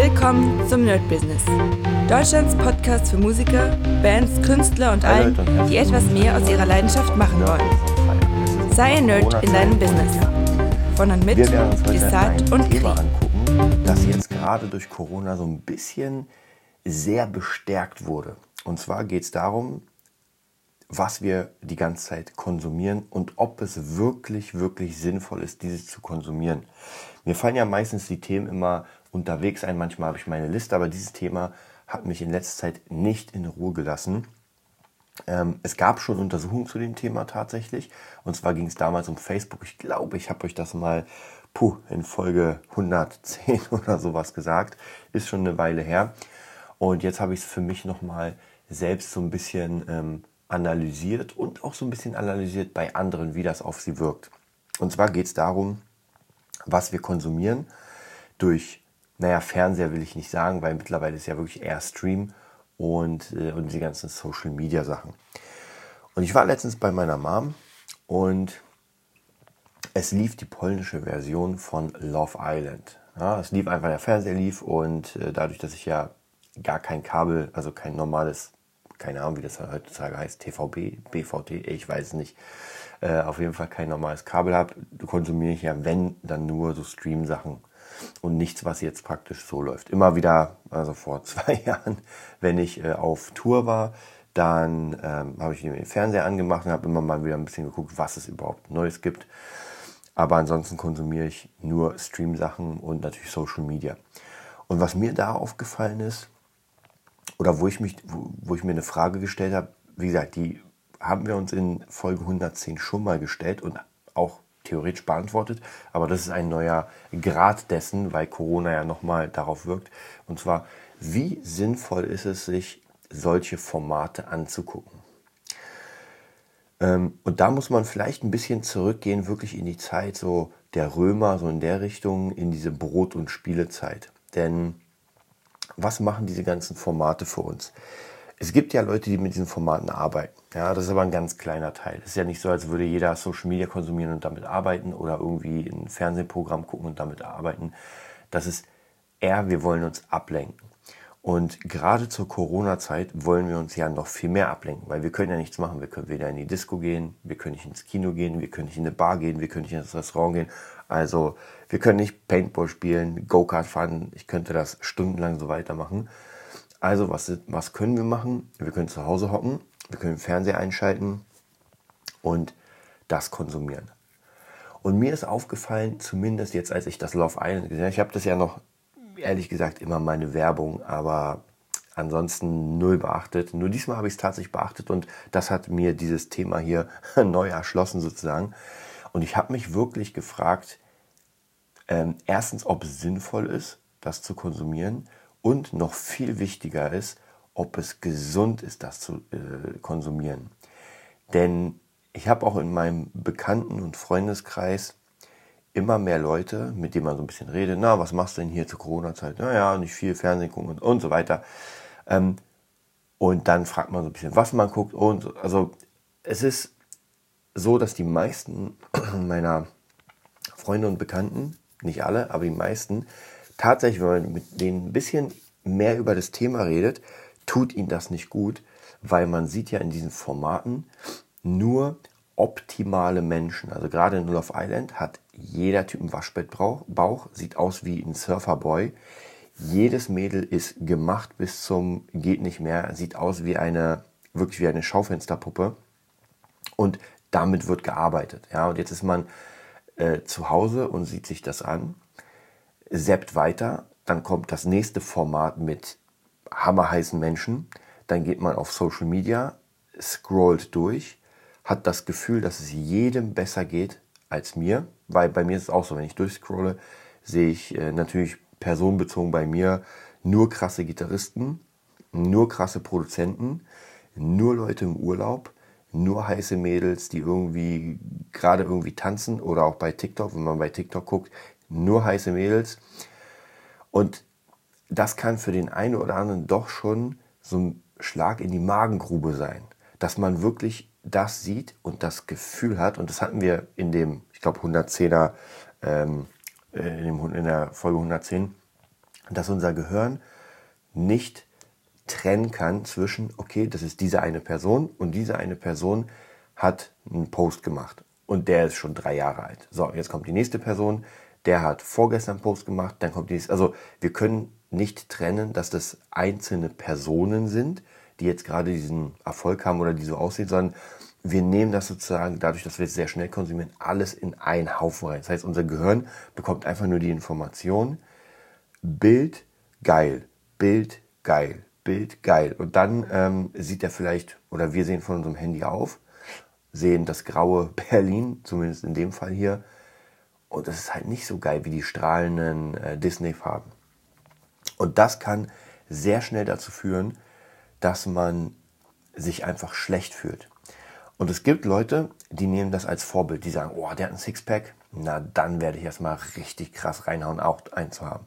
Willkommen zum Nerd Business. Deutschlands Podcast für Musiker, Bands, Künstler und allen, die etwas mehr aus ihrer Leidenschaft machen wollen. Sei ein Nerd in deinem Business. Von und mit Desart und Thema Kri. angucken, das jetzt gerade durch Corona so ein bisschen sehr bestärkt wurde. Und zwar geht es darum, was wir die ganze Zeit konsumieren und ob es wirklich, wirklich sinnvoll ist, dieses zu konsumieren. Mir fallen ja meistens die Themen immer unterwegs ein, manchmal habe ich meine Liste, aber dieses Thema hat mich in letzter Zeit nicht in Ruhe gelassen. Ähm, es gab schon Untersuchungen zu dem Thema tatsächlich. Und zwar ging es damals um Facebook. Ich glaube, ich habe euch das mal puh, in Folge 110 oder sowas gesagt. Ist schon eine Weile her. Und jetzt habe ich es für mich nochmal selbst so ein bisschen ähm, analysiert und auch so ein bisschen analysiert bei anderen, wie das auf sie wirkt. Und zwar geht es darum, was wir konsumieren durch, naja, Fernseher will ich nicht sagen, weil mittlerweile ist ja wirklich eher Stream und, äh, und die ganzen Social Media Sachen. Und ich war letztens bei meiner Mom und es lief die polnische Version von Love Island. Ja, es lief einfach, der Fernseher lief und äh, dadurch, dass ich ja gar kein Kabel, also kein normales, keine Ahnung, wie das heutzutage heißt, TVB, BVT, ich weiß es nicht, äh, auf jeden Fall kein normales Kabel habe, konsumiere ich ja, wenn, dann nur so Stream-Sachen und nichts, was jetzt praktisch so läuft. Immer wieder, also vor zwei Jahren, wenn ich äh, auf Tour war, dann ähm, habe ich den Fernseher angemacht und habe immer mal wieder ein bisschen geguckt, was es überhaupt Neues gibt. Aber ansonsten konsumiere ich nur Stream-Sachen und natürlich Social Media. Und was mir da aufgefallen ist, oder wo ich, mich, wo, wo ich mir eine Frage gestellt habe, wie gesagt, die haben wir uns in Folge 110 schon mal gestellt und auch theoretisch beantwortet. Aber das ist ein neuer Grad dessen, weil Corona ja nochmal darauf wirkt. Und zwar, wie sinnvoll ist es, sich solche Formate anzugucken? Ähm, und da muss man vielleicht ein bisschen zurückgehen, wirklich in die Zeit so der Römer, so in der Richtung, in diese Brot- und Spielezeit. Denn was machen diese ganzen Formate für uns? Es gibt ja Leute, die mit diesen Formaten arbeiten. Ja, das ist aber ein ganz kleiner Teil. Es ist ja nicht so, als würde jeder Social Media konsumieren und damit arbeiten oder irgendwie ein Fernsehprogramm gucken und damit arbeiten. Das ist eher, wir wollen uns ablenken. Und gerade zur Corona-Zeit wollen wir uns ja noch viel mehr ablenken, weil wir können ja nichts machen. Wir können weder in die Disco gehen, wir können nicht ins Kino gehen, wir können nicht in eine Bar gehen, wir können nicht ins Restaurant gehen. Also wir können nicht Paintball spielen, Go-Kart fahren. Ich könnte das stundenlang so weitermachen. Also was, was können wir machen? Wir können zu Hause hocken, wir können Fernseher einschalten und das konsumieren. Und mir ist aufgefallen, zumindest jetzt, als ich das Love Island gesehen habe, ich habe das ja noch, ehrlich gesagt, immer meine Werbung, aber ansonsten null beachtet. Nur diesmal habe ich es tatsächlich beachtet und das hat mir dieses Thema hier neu erschlossen sozusagen. Und ich habe mich wirklich gefragt, ähm, erstens, ob es sinnvoll ist, das zu konsumieren und noch viel wichtiger ist, ob es gesund ist, das zu äh, konsumieren. Denn ich habe auch in meinem Bekannten- und Freundeskreis immer mehr Leute, mit denen man so ein bisschen redet, na, was machst du denn hier zur Corona-Zeit? Naja, nicht viel Fernsehen gucken und, und so weiter. Ähm, und dann fragt man so ein bisschen, was man guckt und so. Also es ist so, dass die meisten meiner Freunde und Bekannten, nicht alle, aber die meisten, tatsächlich, wenn man mit denen ein bisschen mehr über das Thema redet, tut ihnen das nicht gut, weil man sieht ja in diesen Formaten nur optimale Menschen. Also gerade in Love Island hat jeder Typ einen Waschbettbauch, sieht aus wie ein Surferboy. Jedes Mädel ist gemacht bis zum geht nicht mehr, sieht aus wie eine wirklich wie eine Schaufensterpuppe und damit wird gearbeitet. Ja, und jetzt ist man äh, zu Hause und sieht sich das an, seppt weiter, dann kommt das nächste Format mit hammerheißen Menschen, dann geht man auf Social Media, scrollt durch, hat das Gefühl, dass es jedem besser geht als mir, weil bei mir ist es auch so, wenn ich durchscrolle, sehe ich äh, natürlich personenbezogen bei mir nur krasse Gitarristen, nur krasse Produzenten, nur Leute im Urlaub, nur heiße Mädels, die irgendwie gerade irgendwie tanzen oder auch bei TikTok, wenn man bei TikTok guckt, nur heiße Mädels. Und das kann für den einen oder anderen doch schon so ein Schlag in die Magengrube sein, dass man wirklich das sieht und das Gefühl hat, und das hatten wir in dem, ich glaube, 110er, ähm, in, dem, in der Folge 110, dass unser Gehirn nicht trennen kann zwischen, okay, das ist diese eine Person und diese eine Person hat einen Post gemacht und der ist schon drei Jahre alt. So, jetzt kommt die nächste Person, der hat vorgestern einen Post gemacht, dann kommt die nächste. Also wir können nicht trennen, dass das einzelne Personen sind, die jetzt gerade diesen Erfolg haben oder die so aussehen, sondern wir nehmen das sozusagen, dadurch, dass wir es sehr schnell konsumieren, alles in einen Haufen rein. Das heißt, unser Gehirn bekommt einfach nur die Information, Bild geil, Bild geil, Bild geil. Und dann ähm, sieht er vielleicht, oder wir sehen von unserem Handy auf, sehen das graue Berlin, zumindest in dem Fall hier. Und das ist halt nicht so geil wie die strahlenden äh, Disney-Farben. Und das kann sehr schnell dazu führen, dass man sich einfach schlecht fühlt. Und es gibt Leute, die nehmen das als Vorbild. Die sagen, oh, der hat ein Sixpack. Na, dann werde ich erstmal richtig krass reinhauen, auch einen zu haben.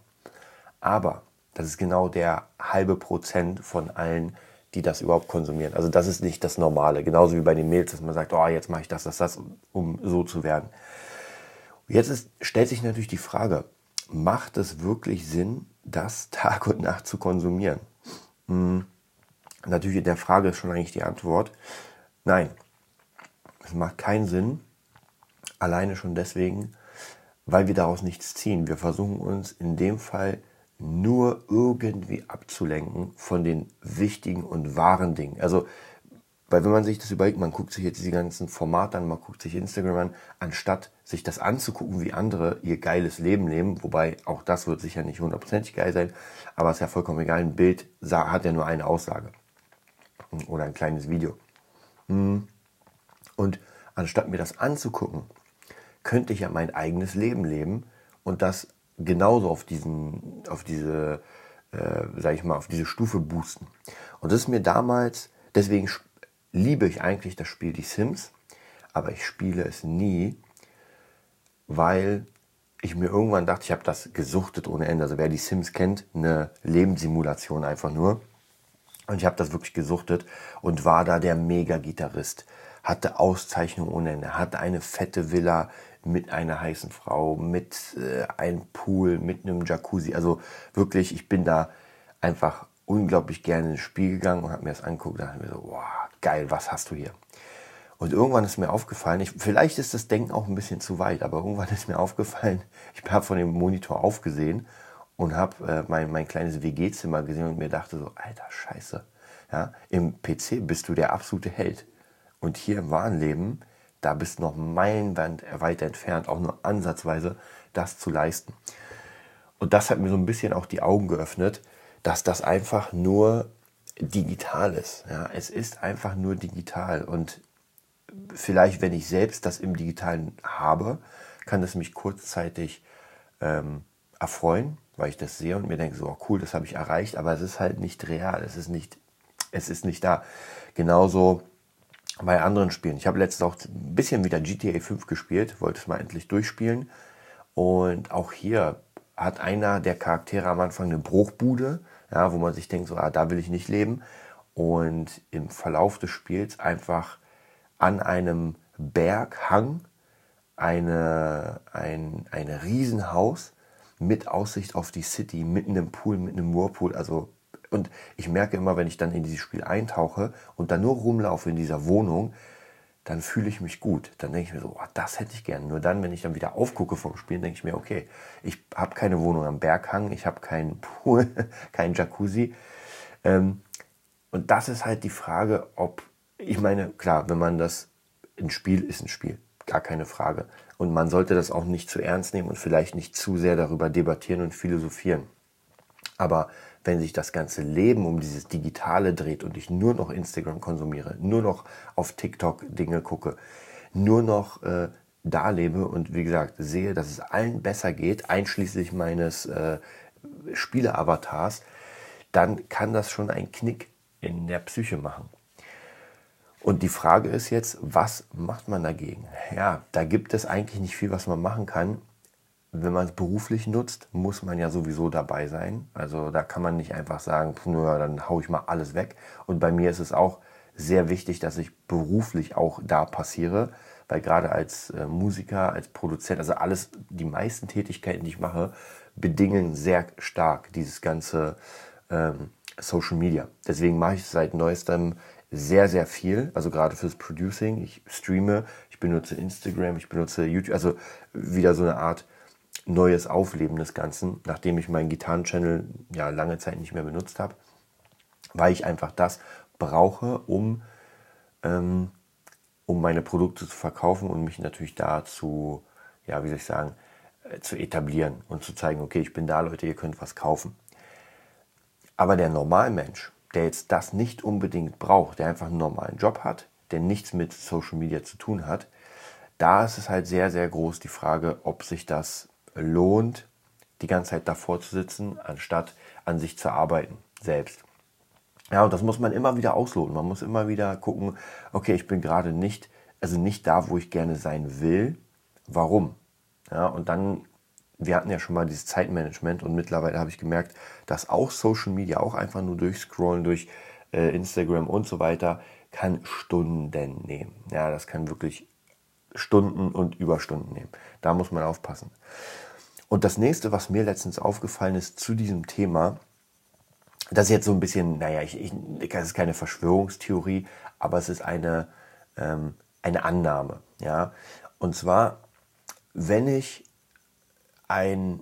Aber das ist genau der halbe Prozent von allen, die das überhaupt konsumieren. Also das ist nicht das Normale. Genauso wie bei den Mails, dass man sagt, oh, jetzt mache ich das, das, das, um so zu werden. Jetzt ist, stellt sich natürlich die Frage, macht es wirklich Sinn, das Tag und Nacht zu konsumieren? Hm, natürlich in der Frage ist schon eigentlich die Antwort, nein, es macht keinen Sinn, alleine schon deswegen, weil wir daraus nichts ziehen. Wir versuchen uns in dem Fall nur irgendwie abzulenken von den wichtigen und wahren Dingen. Also, weil wenn man sich das überlegt, man guckt sich jetzt diese ganzen Formate an, man guckt sich Instagram an, anstatt sich das anzugucken, wie andere ihr geiles Leben leben, wobei auch das wird sicher nicht hundertprozentig geil sein, aber es ist ja vollkommen egal, ein Bild hat ja nur eine Aussage oder ein kleines Video. Hm. Und anstatt mir das anzugucken, könnte ich ja mein eigenes Leben leben und das genauso auf diesen, auf diese, äh, ich mal, auf diese Stufe boosten. Und das ist mir damals, deswegen liebe ich eigentlich das Spiel Die Sims, aber ich spiele es nie, weil ich mir irgendwann dachte, ich habe das gesuchtet ohne Ende. Also wer die Sims kennt, eine Lebenssimulation einfach nur. Und ich habe das wirklich gesuchtet und war da der Mega-Gitarrist. Hatte Auszeichnungen ohne Ende, hatte eine fette Villa mit einer heißen Frau, mit äh, einem Pool, mit einem Jacuzzi. Also wirklich, ich bin da einfach unglaublich gerne ins Spiel gegangen und habe mir das angeguckt und dachte mir so, wow, geil, was hast du hier? Und irgendwann ist mir aufgefallen, ich, vielleicht ist das Denken auch ein bisschen zu weit, aber irgendwann ist mir aufgefallen, ich habe von dem Monitor aufgesehen und habe äh, mein, mein kleines WG-Zimmer gesehen und mir dachte so, alter Scheiße, ja, im PC bist du der absolute Held. Und hier im wahren Leben da bist du noch meilenweit weit entfernt, auch nur ansatzweise das zu leisten. Und das hat mir so ein bisschen auch die Augen geöffnet, dass das einfach nur digital ist. Ja, es ist einfach nur digital. Und vielleicht, wenn ich selbst das im Digitalen habe, kann es mich kurzzeitig ähm, erfreuen, weil ich das sehe und mir denke, so oh cool, das habe ich erreicht, aber es ist halt nicht real, es ist nicht, es ist nicht da. Genauso bei anderen Spielen. Ich habe letztens auch ein bisschen wieder GTA 5 gespielt, wollte es mal endlich durchspielen. Und auch hier hat einer der Charaktere am Anfang eine Bruchbude, ja, wo man sich denkt, so, ah, da will ich nicht leben. Und im Verlauf des Spiels einfach an einem Berghang eine, ein, ein Riesenhaus mit Aussicht auf die City, mitten im Pool, mit einem Whirlpool, also und ich merke immer, wenn ich dann in dieses Spiel eintauche und dann nur rumlaufe in dieser Wohnung, dann fühle ich mich gut. Dann denke ich mir so, oh, das hätte ich gern. Nur dann, wenn ich dann wieder aufgucke vom Spielen, denke ich mir, okay, ich habe keine Wohnung am Berghang, ich habe keinen Pool, keinen Jacuzzi. Ähm, und das ist halt die Frage, ob, ich meine, klar, wenn man das, ein Spiel ist ein Spiel, gar keine Frage. Und man sollte das auch nicht zu ernst nehmen und vielleicht nicht zu sehr darüber debattieren und philosophieren. Aber wenn sich das ganze Leben um dieses Digitale dreht und ich nur noch Instagram konsumiere, nur noch auf TikTok Dinge gucke, nur noch äh, da lebe und wie gesagt sehe, dass es allen besser geht, einschließlich meines äh, Spiele-Avatars, dann kann das schon einen Knick in der Psyche machen. Und die Frage ist jetzt, was macht man dagegen? Ja, da gibt es eigentlich nicht viel, was man machen kann wenn man es beruflich nutzt, muss man ja sowieso dabei sein. Also da kann man nicht einfach sagen, nur dann haue ich mal alles weg. Und bei mir ist es auch sehr wichtig, dass ich beruflich auch da passiere, weil gerade als äh, Musiker, als Produzent, also alles, die meisten Tätigkeiten, die ich mache, bedingen sehr stark dieses ganze ähm, Social Media. Deswegen mache ich seit neuestem sehr, sehr viel, also gerade fürs Producing. Ich streame, ich benutze Instagram, ich benutze YouTube, also wieder so eine Art neues Aufleben des Ganzen, nachdem ich meinen Gitarren-Channel ja lange Zeit nicht mehr benutzt habe, weil ich einfach das brauche, um, ähm, um meine Produkte zu verkaufen und mich natürlich dazu, ja, wie soll ich sagen, äh, zu etablieren und zu zeigen, okay, ich bin da, Leute, ihr könnt was kaufen. Aber der Normalmensch, der jetzt das nicht unbedingt braucht, der einfach einen normalen Job hat, der nichts mit Social Media zu tun hat, da ist es halt sehr, sehr groß die Frage, ob sich das lohnt, die ganze Zeit davor zu sitzen, anstatt an sich zu arbeiten selbst. Ja, und das muss man immer wieder ausloten. Man muss immer wieder gucken, okay, ich bin gerade nicht, also nicht da, wo ich gerne sein will. Warum? Ja, und dann, wir hatten ja schon mal dieses Zeitmanagement und mittlerweile habe ich gemerkt, dass auch Social Media, auch einfach nur durchscrollen, durch äh, Instagram und so weiter, kann Stunden nehmen. Ja, das kann wirklich Stunden und Überstunden nehmen. Da muss man aufpassen. Und das nächste, was mir letztens aufgefallen ist zu diesem Thema, das ist jetzt so ein bisschen, naja, ich, ich, das ist keine Verschwörungstheorie, aber es ist eine, ähm, eine Annahme. Ja? Und zwar, wenn ich ein,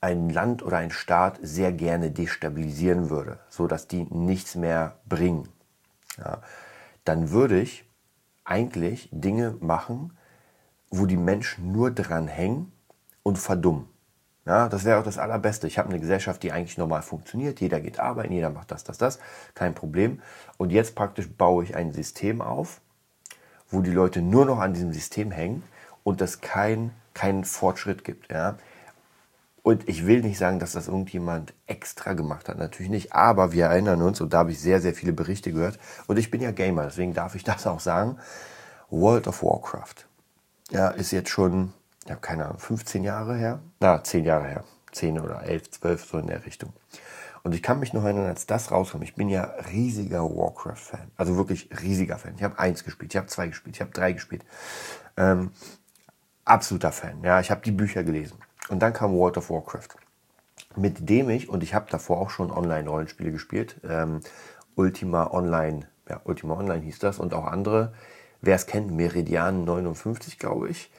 ein Land oder ein Staat sehr gerne destabilisieren würde, so dass die nichts mehr bringen, ja, dann würde ich eigentlich Dinge machen, wo die Menschen nur dran hängen und verdummen. Ja, das wäre auch das Allerbeste. Ich habe eine Gesellschaft, die eigentlich normal funktioniert. Jeder geht arbeiten, jeder macht das, das, das. Kein Problem. Und jetzt praktisch baue ich ein System auf, wo die Leute nur noch an diesem System hängen und es keinen kein Fortschritt gibt. Ja. Und ich will nicht sagen, dass das irgendjemand extra gemacht hat, natürlich nicht. Aber wir erinnern uns, und da habe ich sehr, sehr viele Berichte gehört. Und ich bin ja Gamer, deswegen darf ich das auch sagen. World of Warcraft ja, ist jetzt schon ich habe keine Ahnung, 15 Jahre her, na, 10 Jahre her, 10 oder 11, 12, so in der Richtung. Und ich kann mich noch erinnern, als das rauskam, ich bin ja riesiger Warcraft-Fan, also wirklich riesiger Fan. Ich habe eins gespielt, ich habe zwei gespielt, ich habe drei gespielt. Ähm, absoluter Fan, ja, ich habe die Bücher gelesen. Und dann kam World of Warcraft, mit dem ich, und ich habe davor auch schon Online-Rollenspiele gespielt, ähm, Ultima Online, ja, Ultima Online hieß das, und auch andere, wer es kennt, Meridian 59, glaube ich.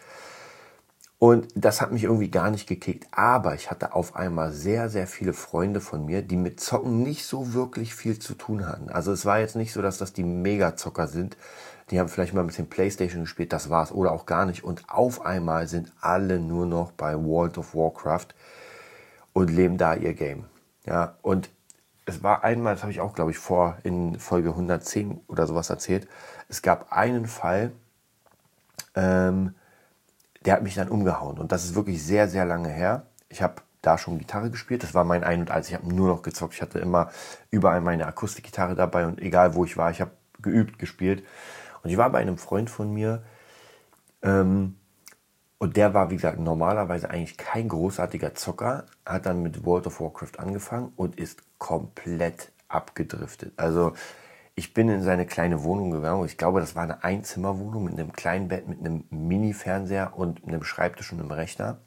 Und das hat mich irgendwie gar nicht gekickt. Aber ich hatte auf einmal sehr, sehr viele Freunde von mir, die mit Zocken nicht so wirklich viel zu tun hatten. Also es war jetzt nicht so, dass das die Mega-Zocker sind. Die haben vielleicht mal ein bisschen Playstation gespielt, das war's. Oder auch gar nicht. Und auf einmal sind alle nur noch bei World of Warcraft und leben da ihr Game. Ja, und es war einmal, das habe ich auch, glaube ich, vor in Folge 110 oder sowas erzählt. Es gab einen Fall, ähm, der hat mich dann umgehauen. Und das ist wirklich sehr, sehr lange her. Ich habe da schon Gitarre gespielt. Das war mein Ein und Eins. Ich habe nur noch gezockt. Ich hatte immer überall meine Akustikgitarre dabei und egal wo ich war, ich habe geübt, gespielt. Und ich war bei einem Freund von mir ähm, und der war, wie gesagt, normalerweise eigentlich kein großartiger Zocker, hat dann mit World of Warcraft angefangen und ist komplett abgedriftet. Also ich bin in seine kleine Wohnung gegangen. Ich glaube, das war eine Einzimmerwohnung mit einem kleinen Bett, mit einem Mini-Fernseher und einem Schreibtisch und einem Rechner.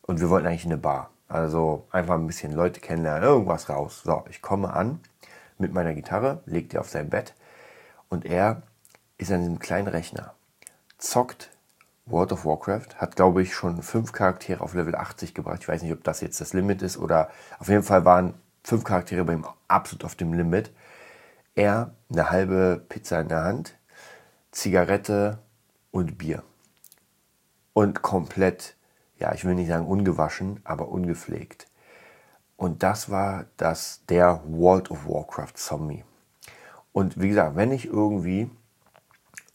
Und wir wollten eigentlich in eine Bar. Also einfach ein bisschen Leute kennenlernen, irgendwas raus. So, ich komme an mit meiner Gitarre, leg die auf sein Bett und er ist an diesem kleinen Rechner, zockt World of Warcraft, hat glaube ich schon fünf Charaktere auf Level 80 gebracht. Ich weiß nicht, ob das jetzt das Limit ist oder auf jeden Fall waren fünf Charaktere bei ihm absolut auf dem Limit er eine halbe Pizza in der Hand, Zigarette und Bier. Und komplett, ja, ich will nicht sagen ungewaschen, aber ungepflegt. Und das war das, der World of Warcraft Zombie. Und wie gesagt, wenn ich irgendwie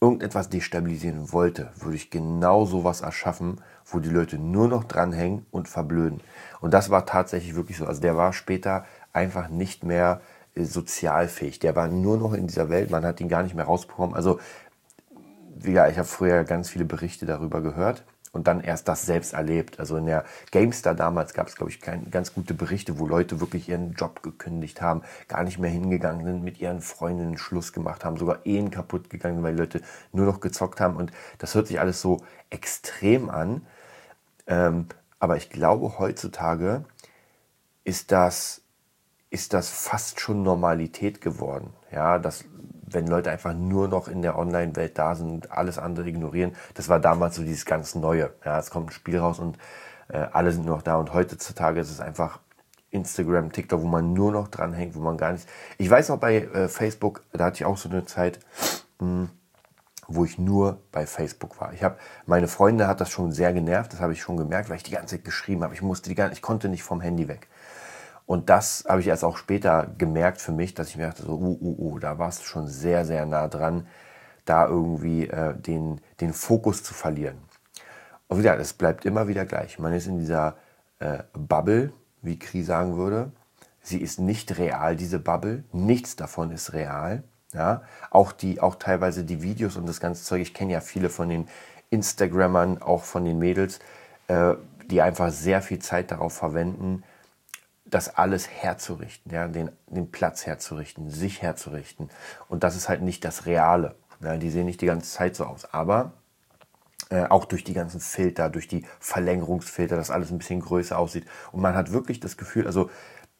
irgendetwas destabilisieren wollte, würde ich genau sowas erschaffen, wo die Leute nur noch dranhängen und verblöden. Und das war tatsächlich wirklich so. Also der war später einfach nicht mehr sozialfähig. Der war nur noch in dieser Welt, man hat ihn gar nicht mehr rausbekommen. Also, gesagt, ich habe früher ganz viele Berichte darüber gehört und dann erst das selbst erlebt. Also in der GameStar damals gab es, glaube ich, kein, ganz gute Berichte, wo Leute wirklich ihren Job gekündigt haben, gar nicht mehr hingegangen sind, mit ihren Freundinnen Schluss gemacht haben, sogar Ehen kaputt gegangen, weil Leute nur noch gezockt haben. Und das hört sich alles so extrem an. Ähm, Aber ich glaube, heutzutage ist das, ist das fast schon Normalität geworden. Ja, dass, wenn Leute einfach nur noch in der Online-Welt da sind, alles andere ignorieren. Das war damals so dieses ganz Neue. Ja, es kommt ein Spiel raus und äh, alle sind noch da. Und heutzutage ist es einfach Instagram, TikTok, wo man nur noch dranhängt, wo man gar nicht. Ich weiß noch bei äh, Facebook, da hatte ich auch so eine Zeit, mh, hm, wo ich nur bei Facebook war. Ich habe meine Freunde hat das schon sehr genervt, das habe ich schon gemerkt, weil ich die ganze Zeit geschrieben habe. Ich musste die ganze, ich konnte nicht vom Handy weg. Und das habe ich erst auch später gemerkt für mich, dass ich mir dachte, so, uh, uh, uh, da warst du schon sehr, sehr nah dran, da irgendwie äh, den, den Fokus zu verlieren. Und wieder, es bleibt immer wieder gleich. Man ist in dieser äh, Bubble, wie Kri sagen würde. Sie ist nicht real, diese Bubble. Nichts davon ist real. Ja, auch die, auch teilweise die Videos und das ganze Zeug. Ich kenne ja viele von den Instagrammern, auch von den Mädels, äh, die einfach sehr viel Zeit darauf verwenden, das alles herzurichten, ja, den, den Platz herzurichten, sich herzurichten. Und das ist halt nicht das Reale. Ja, die sehen nicht die ganze Zeit so aus. Aber äh, auch durch die ganzen Filter, durch die Verlängerungsfilter, dass alles ein bisschen größer aussieht. Und man hat wirklich das Gefühl, also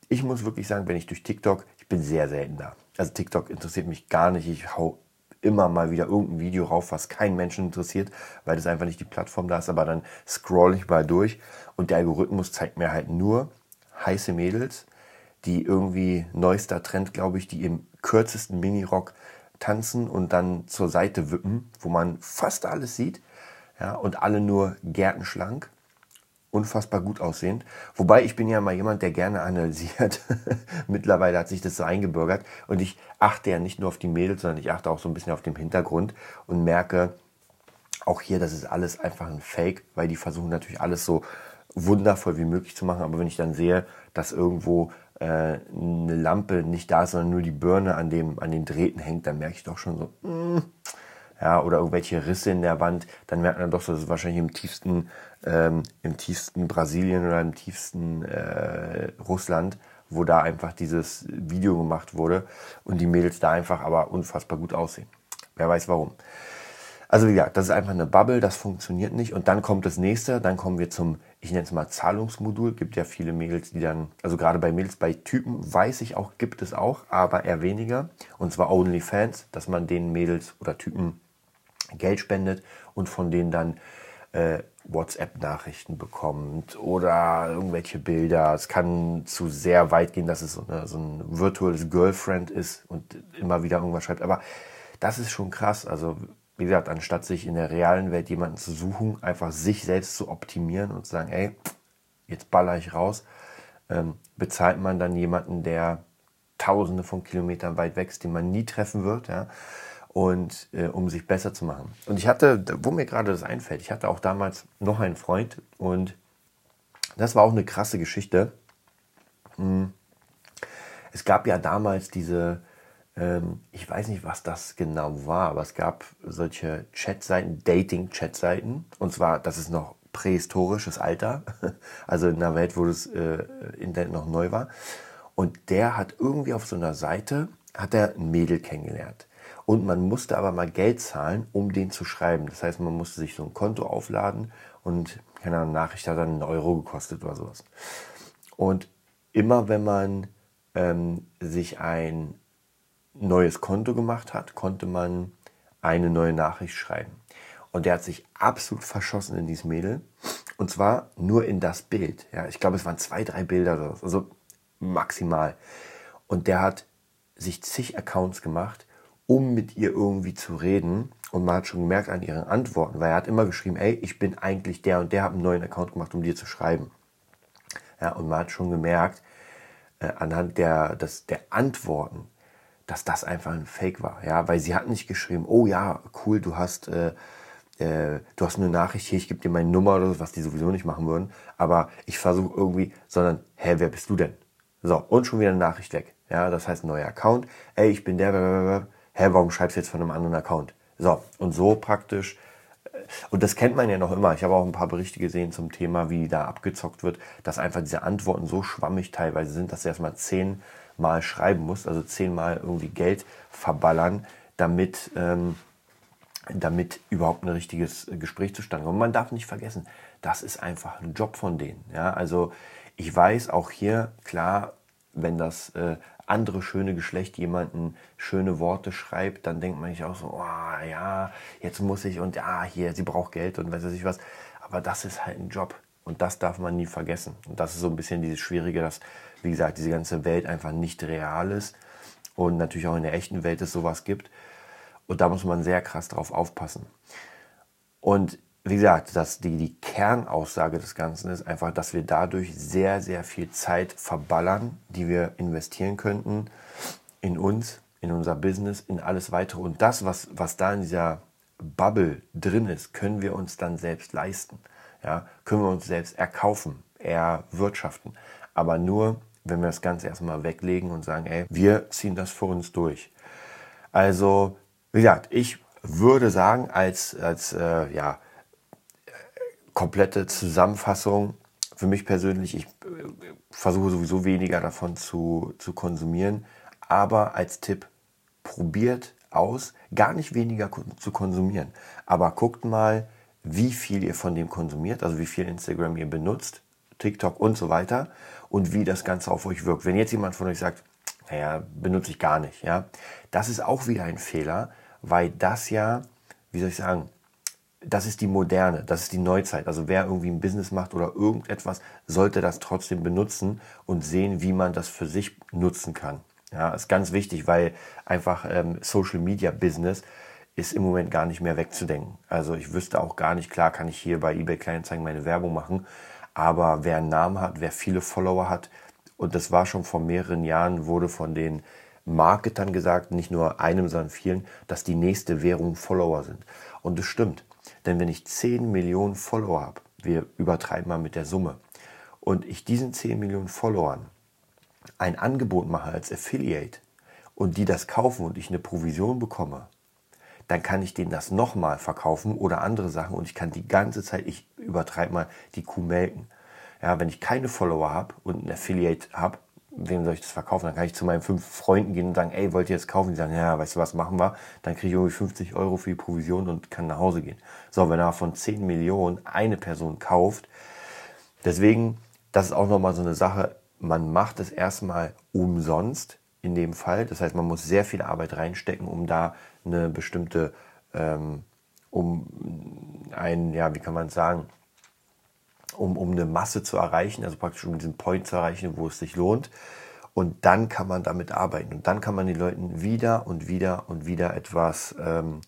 ich muss wirklich sagen, wenn ich durch TikTok, ich bin sehr selten da. Also TikTok interessiert mich gar nicht. Ich hau immer mal wieder irgendein Video rauf, was keinen Menschen interessiert, weil das einfach nicht die Plattform da ist. Aber dann scroll ich mal durch und der Algorithmus zeigt mir halt nur heiße Mädels, die irgendwie neuester Trend, glaube ich, die im kürzesten Minirock tanzen und dann zur Seite wippen, wo man fast alles sieht ja, und alle nur gärtenschlank, unfassbar gut aussehend. Wobei ich bin ja mal jemand, der gerne analysiert. Mittlerweile hat sich das so eingebürgert und ich achte ja nicht nur auf die Mädels, sondern ich achte auch so ein bisschen auf den Hintergrund und merke auch hier, das ist alles einfach ein Fake, weil die versuchen natürlich alles so wundervoll wie möglich zu machen. Aber wenn ich dann sehe, dass irgendwo äh, eine Lampe nicht da ist, sondern nur die Birne an, dem, an den Drähten hängt, dann merke ich doch schon so, mm, ja, oder irgendwelche Risse in der Wand, dann merkt man doch, dass es wahrscheinlich im tiefsten, ähm, im tiefsten Brasilien oder im tiefsten äh, Russland, wo da einfach dieses Video gemacht wurde und die Mädels da einfach aber unfassbar gut aussehen. Wer weiß warum. Also wie gesagt, das ist einfach eine Bubble, das funktioniert nicht. Und dann kommt das nächste, dann kommen wir zum, ich nenne es mal Zahlungsmodul. Gibt ja viele Mädels, die dann, also gerade bei Mädels, bei Typen weiß ich auch, gibt es auch, aber eher weniger. Und zwar OnlyFans, dass man den Mädels oder Typen Geld spendet und von denen dann äh, WhatsApp-Nachrichten bekommt oder irgendwelche Bilder. Es kann zu sehr weit gehen, dass es so, eine, so ein virtuelles Girlfriend ist und immer wieder irgendwas schreibt. Aber das ist schon krass. Also wie gesagt, anstatt sich in der realen Welt jemanden zu suchen, einfach sich selbst zu optimieren und zu sagen, ey, jetzt baller ich raus, ähm, bezahlt man dann jemanden, der tausende von Kilometern weit wächst, den man nie treffen wird, ja, und äh, um sich besser zu machen. Und ich hatte, wo mir gerade das einfällt, ich hatte auch damals noch einen Freund und das war auch eine krasse Geschichte. Hm. Es gab ja damals diese, ich weiß nicht, was das genau war, aber es gab solche Chatseiten, Dating-Chatseiten. Und zwar, das ist noch prähistorisches Alter, also in einer Welt, wo das äh, Internet noch neu war. Und der hat irgendwie auf so einer Seite, hat er ein Mädel kennengelernt. Und man musste aber mal Geld zahlen, um den zu schreiben. Das heißt, man musste sich so ein Konto aufladen und keine Ahnung, Nachricht hat dann einen Euro gekostet oder sowas. Und immer wenn man ähm, sich ein neues Konto gemacht hat, konnte man eine neue Nachricht schreiben. Und der hat sich absolut verschossen in dieses Mädel. Und zwar nur in das Bild. Ja, ich glaube, es waren zwei, drei Bilder, oder so, also maximal. Und der hat sich zig Accounts gemacht um mit ihr irgendwie zu reden. Und man hat schon gemerkt an ihren Antworten, weil er hat immer geschrieben, ey, ich bin eigentlich der und der, habe einen neuen Account gemacht, um dir zu schreiben. Ja, und man hat schon gemerkt, äh, anhand der, des, der Antworten, dass das einfach ein Fake war. Ja, weil sie hat nicht geschrieben, oh ja, cool, du hast, äh, äh, du hast eine Nachricht hier, ich gebe dir meine Nummer oder so, was die sowieso nicht machen würden. Aber ich versuche irgendwie, sondern, hä, wer bist du denn? So, und schon wieder eine Nachricht weg. Ja, das heißt, neuer Account. Ey, ich bin der, hä, warum schreibst du jetzt von einem anderen Account? So, und so praktisch, äh, und das kennt man ja noch immer. Ich habe auch ein paar Berichte gesehen zum Thema, wie da abgezockt wird, dass einfach diese Antworten so schwammig teilweise sind, dass erstmal zehnmal schreiben musst, also zehnmal irgendwie Geld verballern, damit, ähm, damit überhaupt ein richtiges Gespräch zustande kommt. Und man darf nicht vergessen, das ist einfach ein Job von denen. Ja, also ich weiß auch hier, klar, wenn das äh, andere schöne Geschlecht jemanden schöne Worte schreibt, dann denkt man sich auch so, oh, ja, jetzt muss ich und ja, hier, sie braucht Geld und weiß ich was. Aber das ist halt ein Job und das darf man nie vergessen. Und das ist so ein bisschen dieses Schwierige, dass, wie gesagt, diese ganze Welt einfach nicht real ist und natürlich auch in der echten Welt es sowas gibt. Und da muss man sehr krass drauf aufpassen. Und wie gesagt, dass die, die Kernaussage des Ganzen ist einfach, dass wir dadurch sehr, sehr viel Zeit verballern, die wir investieren könnten in uns, in unser Business, in alles weitere. Und das, was, was da in dieser Bubble drin ist, können wir uns dann selbst leisten. Ja, können wir uns selbst erkaufen, erwirtschaften. Aber nur, wenn wir das Ganze erstmal weglegen und sagen, ey, wir ziehen das für uns durch. Also, wie gesagt, ich würde sagen, als, als äh, ja, komplette Zusammenfassung, für mich persönlich, ich äh, versuche sowieso weniger davon zu, zu konsumieren, aber als Tipp, probiert aus, gar nicht weniger zu konsumieren, aber guckt mal, wie viel ihr von dem konsumiert, also wie viel Instagram ihr benutzt, TikTok und so weiter und wie das Ganze auf euch wirkt. Wenn jetzt jemand von euch sagt, naja, benutze ich gar nicht, ja, das ist auch wieder ein Fehler, weil das ja, wie soll ich sagen, das ist die moderne, das ist die Neuzeit. Also wer irgendwie ein Business macht oder irgendetwas, sollte das trotzdem benutzen und sehen, wie man das für sich nutzen kann. Ja, ist ganz wichtig, weil einfach ähm, Social Media Business ist im Moment gar nicht mehr wegzudenken. Also ich wüsste auch gar nicht, klar kann ich hier bei eBay Kleinanzeigen meine Werbung machen, aber wer einen Namen hat, wer viele Follower hat, und das war schon vor mehreren Jahren, wurde von den Marketern gesagt, nicht nur einem, sondern vielen, dass die nächste Währung Follower sind. Und das stimmt. Denn wenn ich 10 Millionen Follower habe, wir übertreiben mal mit der Summe, und ich diesen 10 Millionen Followern ein Angebot mache als Affiliate und die das kaufen und ich eine Provision bekomme, dann kann ich denen das nochmal verkaufen oder andere Sachen und ich kann die ganze Zeit, ich übertreibe mal, die Kuh melken. Ja, wenn ich keine Follower habe und ein Affiliate habe, wem soll ich das verkaufen? Dann kann ich zu meinen fünf Freunden gehen und sagen, ey, wollt ihr jetzt kaufen? Die sagen, ja, weißt du was, machen wir. Dann kriege ich irgendwie 50 Euro für die Provision und kann nach Hause gehen. So, wenn er von 10 Millionen eine Person kauft, deswegen, das ist auch nochmal so eine Sache, man macht es erstmal umsonst in dem Fall. Das heißt, man muss sehr viel Arbeit reinstecken, um da eine bestimmte, ähm, um ein, ja, wie kann man sagen, um, um eine Masse zu erreichen, also praktisch um diesen Point zu erreichen, wo es sich lohnt. Und dann kann man damit arbeiten. Und dann kann man den Leuten wieder und wieder und wieder etwas, ähm,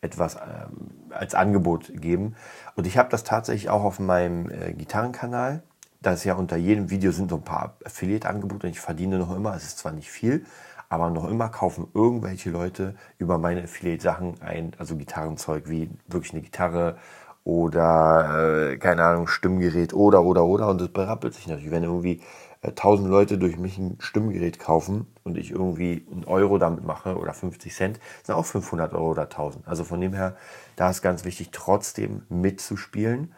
etwas ähm, als Angebot geben. Und ich habe das tatsächlich auch auf meinem äh, Gitarrenkanal. Da ist ja unter jedem Video sind so ein paar Affiliate-Angebote und ich verdiene noch immer. Es ist zwar nicht viel, aber noch immer kaufen irgendwelche Leute über meine Affiliate-Sachen ein, also Gitarrenzeug wie wirklich eine Gitarre, oder äh, keine Ahnung, Stimmgerät oder oder oder und das berappelt sich natürlich, wenn irgendwie äh, 1000 Leute durch mich ein Stimmgerät kaufen und ich irgendwie einen Euro damit mache oder 50 Cent, sind auch 500 Euro oder 1000. Also von dem her, da ist ganz wichtig, trotzdem mitzuspielen,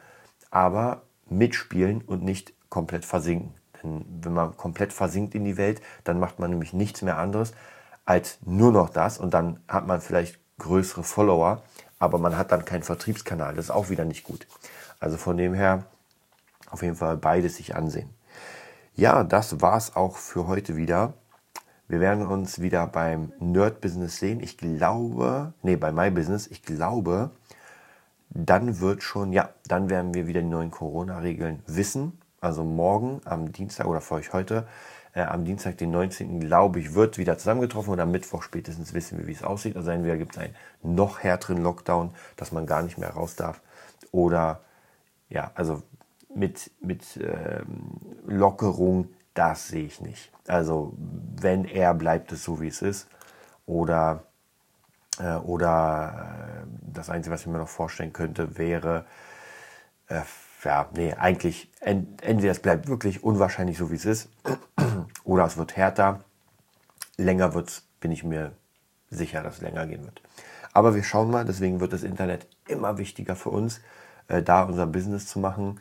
aber mitspielen und nicht komplett versinken. Denn wenn man komplett versinkt in die Welt, dann macht man nämlich nichts mehr anderes als nur noch das und dann hat man vielleicht größere Follower, aber man hat dann keinen Vertriebskanal. Das ist auch wieder nicht gut. Also von dem her auf jeden Fall beides sich ansehen. Ja, das war's auch für heute wieder. Wir werden uns wieder beim Nerd Business sehen. Ich glaube, nee, bei My Business, ich glaube, dann wird schon, ja, dann werden wir wieder die neuen Corona-Regeln wissen. Also morgen am Dienstag oder für euch heute äh, am Dienstag, den 19. glaube ich, wird wieder zusammengetroffen und am Mittwoch spätestens wissen wir, wie es aussieht. Also entweder gibt es einen noch härteren Lockdown, dass man gar nicht mehr raus darf. Oder ja, also mit, mit ähm, Lockerung, das sehe ich nicht. Also wenn er bleibt es so, wie es ist. Oder, äh, oder äh, das Einzige, was ich mir noch vorstellen könnte, wäre, äh, ja, nee, eigentlich, entweder es bleibt wirklich unwahrscheinlich so, wie es ist, oder es wird härter. Länger wird es, bin ich mir sicher, dass es länger gehen wird. Aber wir schauen mal, deswegen wird das Internet immer wichtiger für uns, äh, da unser Business zu machen.